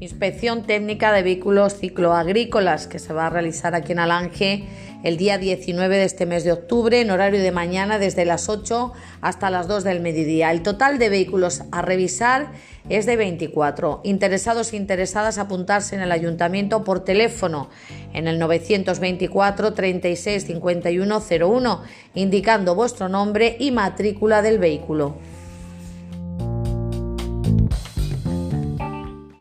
inspección técnica de vehículos cicloagrícolas que se va a realizar aquí en Alange el día 19 de este mes de octubre en horario de mañana desde las 8 hasta las 2 del mediodía. El total de vehículos a revisar es de 24. Interesados e interesadas apuntarse en el ayuntamiento por teléfono en el 924 36 51 01 indicando vuestro nombre y matrícula del vehículo.